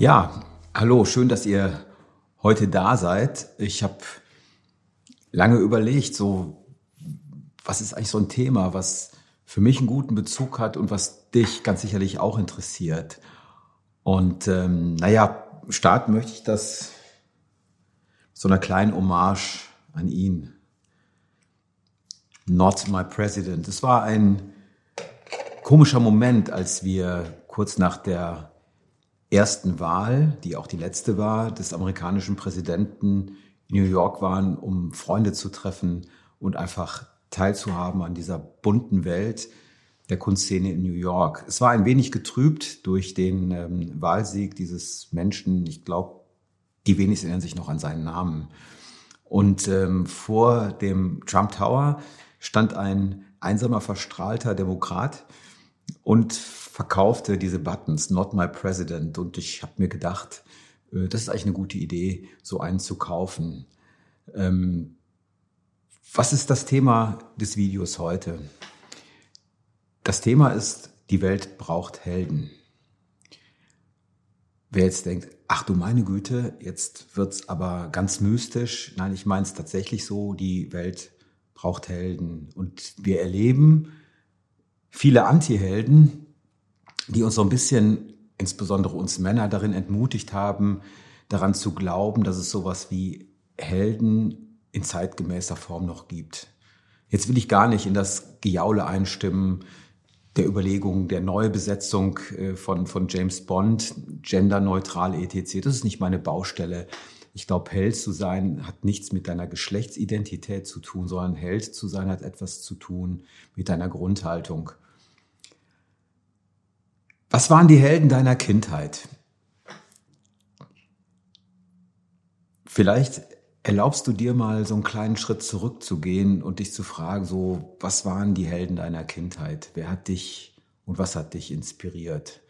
Ja, hallo, schön, dass ihr heute da seid. Ich habe lange überlegt, so was ist eigentlich so ein Thema, was für mich einen guten Bezug hat und was dich ganz sicherlich auch interessiert. Und ähm, naja, starten möchte ich das so einer kleinen Hommage an ihn. Not my president. Es war ein komischer Moment, als wir kurz nach der ersten Wahl, die auch die letzte war, des amerikanischen Präsidenten in New York waren, um Freunde zu treffen und einfach teilzuhaben an dieser bunten Welt der Kunstszene in New York. Es war ein wenig getrübt durch den ähm, Wahlsieg dieses Menschen. Ich glaube, die wenigsten erinnern sich noch an seinen Namen. Und ähm, vor dem Trump Tower stand ein einsamer, verstrahlter Demokrat und verkaufte diese Buttons, Not My President. Und ich habe mir gedacht, äh, das ist eigentlich eine gute Idee, so einen zu kaufen. Ähm, was ist das Thema des Videos heute? Das Thema ist, die Welt braucht Helden. Wer jetzt denkt, ach du meine Güte, jetzt wird's aber ganz mystisch. Nein, ich meine es tatsächlich so, die Welt braucht Helden. Und wir erleben viele Anti-Helden, die uns so ein bisschen, insbesondere uns Männer, darin entmutigt haben, daran zu glauben, dass es sowas wie Helden in zeitgemäßer Form noch gibt. Jetzt will ich gar nicht in das Gejaule einstimmen der Überlegung der Neubesetzung äh, von, von James Bond, genderneutral etc. Das ist nicht meine Baustelle. Ich glaube, Held zu sein hat nichts mit deiner Geschlechtsidentität zu tun, sondern Held zu sein hat etwas zu tun mit deiner Grundhaltung. Was waren die Helden deiner Kindheit? Vielleicht erlaubst du dir mal so einen kleinen Schritt zurückzugehen und dich zu fragen, so, was waren die Helden deiner Kindheit? Wer hat dich und was hat dich inspiriert?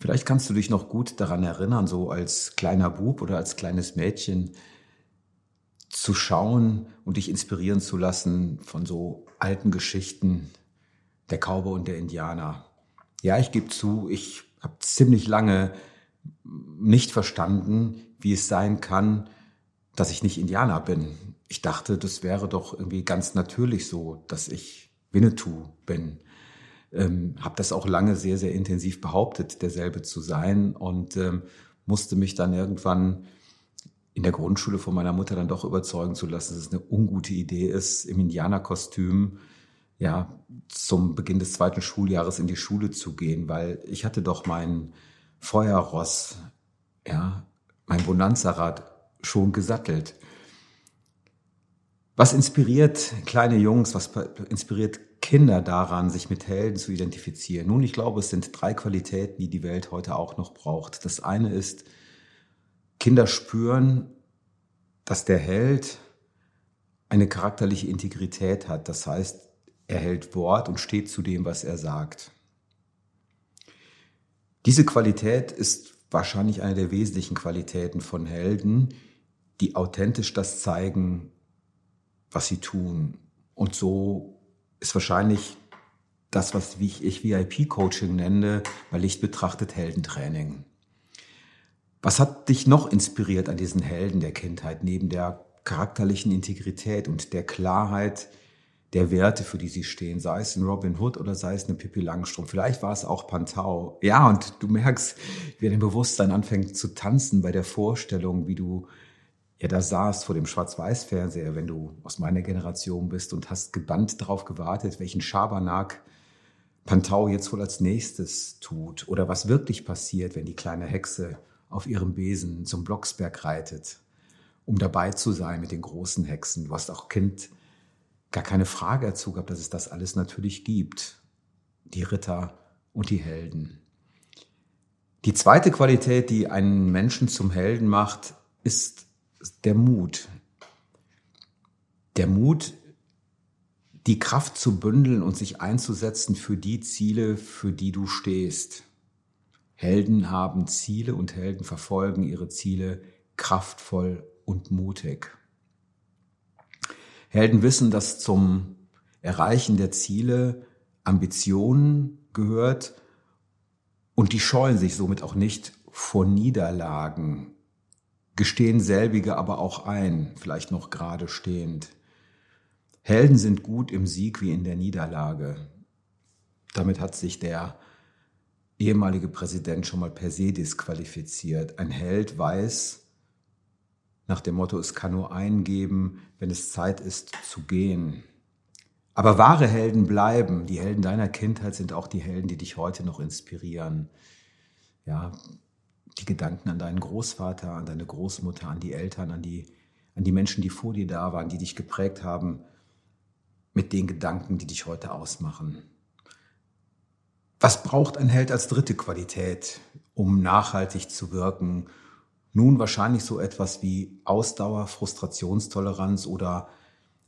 Vielleicht kannst du dich noch gut daran erinnern, so als kleiner Bub oder als kleines Mädchen zu schauen und dich inspirieren zu lassen von so alten Geschichten der Cowboy und der Indianer. Ja, ich gebe zu, ich habe ziemlich lange nicht verstanden, wie es sein kann, dass ich nicht Indianer bin. Ich dachte, das wäre doch irgendwie ganz natürlich so, dass ich Winnetou bin. Ähm, habe das auch lange sehr, sehr intensiv behauptet, derselbe zu sein und ähm, musste mich dann irgendwann in der Grundschule von meiner Mutter dann doch überzeugen zu lassen, dass es eine ungute Idee ist, im Indianerkostüm ja, zum Beginn des zweiten Schuljahres in die Schule zu gehen, weil ich hatte doch mein Feuerross, ja, mein Bonanza-Rad schon gesattelt. Was inspiriert kleine Jungs, was inspiriert Kinder daran, sich mit Helden zu identifizieren? Nun, ich glaube, es sind drei Qualitäten, die die Welt heute auch noch braucht. Das eine ist, Kinder spüren, dass der Held eine charakterliche Integrität hat. Das heißt, er hält Wort und steht zu dem, was er sagt. Diese Qualität ist wahrscheinlich eine der wesentlichen Qualitäten von Helden, die authentisch das zeigen, was sie tun. Und so ist wahrscheinlich das, was ich VIP-Coaching nenne, bei Licht betrachtet Heldentraining. Was hat dich noch inspiriert an diesen Helden der Kindheit, neben der charakterlichen Integrität und der Klarheit, der Werte, für die sie stehen, sei es ein Robin Hood oder sei es eine Pippi Langstrumpf. Vielleicht war es auch Pantau. Ja, und du merkst, wie dein Bewusstsein anfängt zu tanzen bei der Vorstellung, wie du ja da saßt vor dem Schwarz-Weiß-Fernseher, wenn du aus meiner Generation bist und hast gebannt darauf gewartet, welchen Schabernack Pantau jetzt wohl als nächstes tut oder was wirklich passiert, wenn die kleine Hexe auf ihrem Besen zum Blocksberg reitet, um dabei zu sein mit den großen Hexen. Du hast auch Kind gar keine Frage dazu gehabt, dass es das alles natürlich gibt. Die Ritter und die Helden. Die zweite Qualität, die einen Menschen zum Helden macht, ist der Mut. Der Mut, die Kraft zu bündeln und sich einzusetzen für die Ziele, für die du stehst. Helden haben Ziele und Helden verfolgen ihre Ziele kraftvoll und mutig. Helden wissen, dass zum Erreichen der Ziele Ambitionen gehört und die scheuen sich somit auch nicht vor Niederlagen, gestehen selbige aber auch ein, vielleicht noch gerade stehend. Helden sind gut im Sieg wie in der Niederlage. Damit hat sich der ehemalige Präsident schon mal per se disqualifiziert. Ein Held weiß, nach dem Motto, es kann nur einen geben, wenn es Zeit ist zu gehen. Aber wahre Helden bleiben. Die Helden deiner Kindheit sind auch die Helden, die dich heute noch inspirieren. Ja, die Gedanken an deinen Großvater, an deine Großmutter, an die Eltern, an die, an die Menschen, die vor dir da waren, die dich geprägt haben, mit den Gedanken, die dich heute ausmachen. Was braucht ein Held als dritte Qualität, um nachhaltig zu wirken nun wahrscheinlich so etwas wie Ausdauer, Frustrationstoleranz oder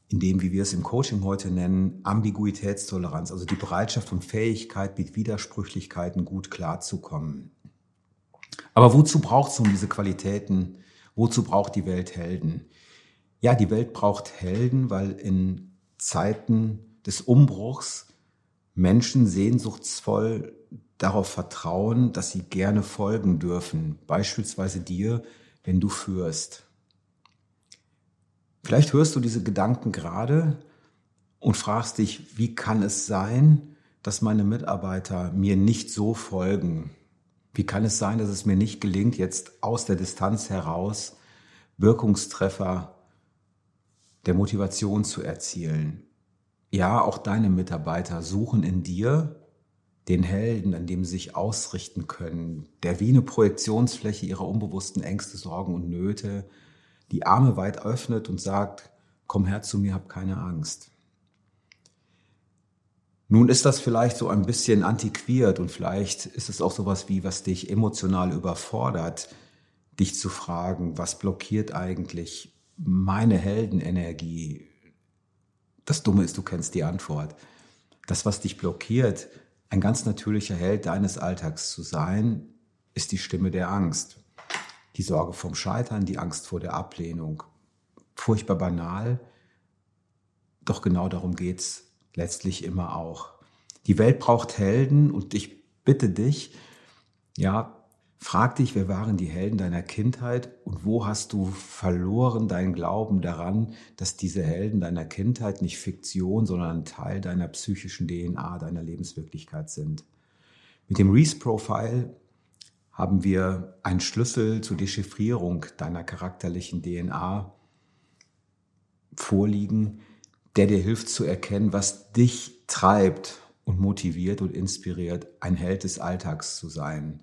in dem, wie wir es im Coaching heute nennen, Ambiguitätstoleranz, also die Bereitschaft und Fähigkeit, mit Widersprüchlichkeiten gut klarzukommen. Aber wozu braucht es nun diese Qualitäten? Wozu braucht die Welt Helden? Ja, die Welt braucht Helden, weil in Zeiten des Umbruchs Menschen sehnsuchtsvoll darauf vertrauen, dass sie gerne folgen dürfen, beispielsweise dir, wenn du führst. Vielleicht hörst du diese Gedanken gerade und fragst dich, wie kann es sein, dass meine Mitarbeiter mir nicht so folgen? Wie kann es sein, dass es mir nicht gelingt, jetzt aus der Distanz heraus Wirkungstreffer der Motivation zu erzielen? Ja, auch deine Mitarbeiter suchen in dir den Helden, an dem sie sich ausrichten können, der wie eine Projektionsfläche ihrer unbewussten Ängste, Sorgen und Nöte die Arme weit öffnet und sagt, komm her zu mir, hab keine Angst. Nun ist das vielleicht so ein bisschen antiquiert und vielleicht ist es auch sowas wie, was dich emotional überfordert, dich zu fragen, was blockiert eigentlich meine Heldenenergie? Das Dumme ist, du kennst die Antwort. Das, was dich blockiert, ein ganz natürlicher Held deines Alltags zu sein, ist die Stimme der Angst. Die Sorge vom Scheitern, die Angst vor der Ablehnung. Furchtbar banal, doch genau darum geht es letztlich immer auch. Die Welt braucht Helden und ich bitte dich, ja, Frag dich, wer waren die Helden deiner Kindheit und wo hast du verloren deinen Glauben daran, dass diese Helden deiner Kindheit nicht Fiktion, sondern Teil deiner psychischen DNA, deiner Lebenswirklichkeit sind. Mit dem Reese Profile haben wir einen Schlüssel zur Dechiffrierung deiner charakterlichen DNA vorliegen, der dir hilft zu erkennen, was dich treibt und motiviert und inspiriert, ein Held des Alltags zu sein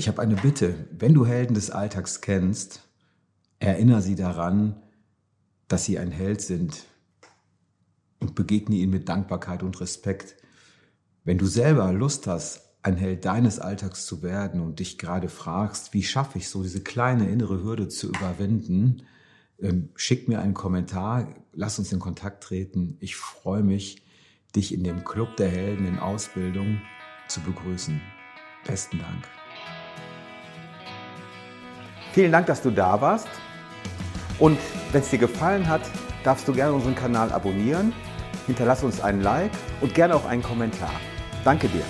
ich habe eine Bitte. Wenn du Helden des Alltags kennst, erinnere sie daran, dass sie ein Held sind und begegne ihnen mit Dankbarkeit und Respekt. Wenn du selber Lust hast, ein Held deines Alltags zu werden und dich gerade fragst, wie schaffe ich so diese kleine innere Hürde zu überwinden, ähm, schick mir einen Kommentar, lass uns in Kontakt treten. Ich freue mich, dich in dem Club der Helden in Ausbildung zu begrüßen. Besten Dank. Vielen Dank, dass du da warst. Und wenn es dir gefallen hat, darfst du gerne unseren Kanal abonnieren, hinterlass uns einen Like und gerne auch einen Kommentar. Danke dir.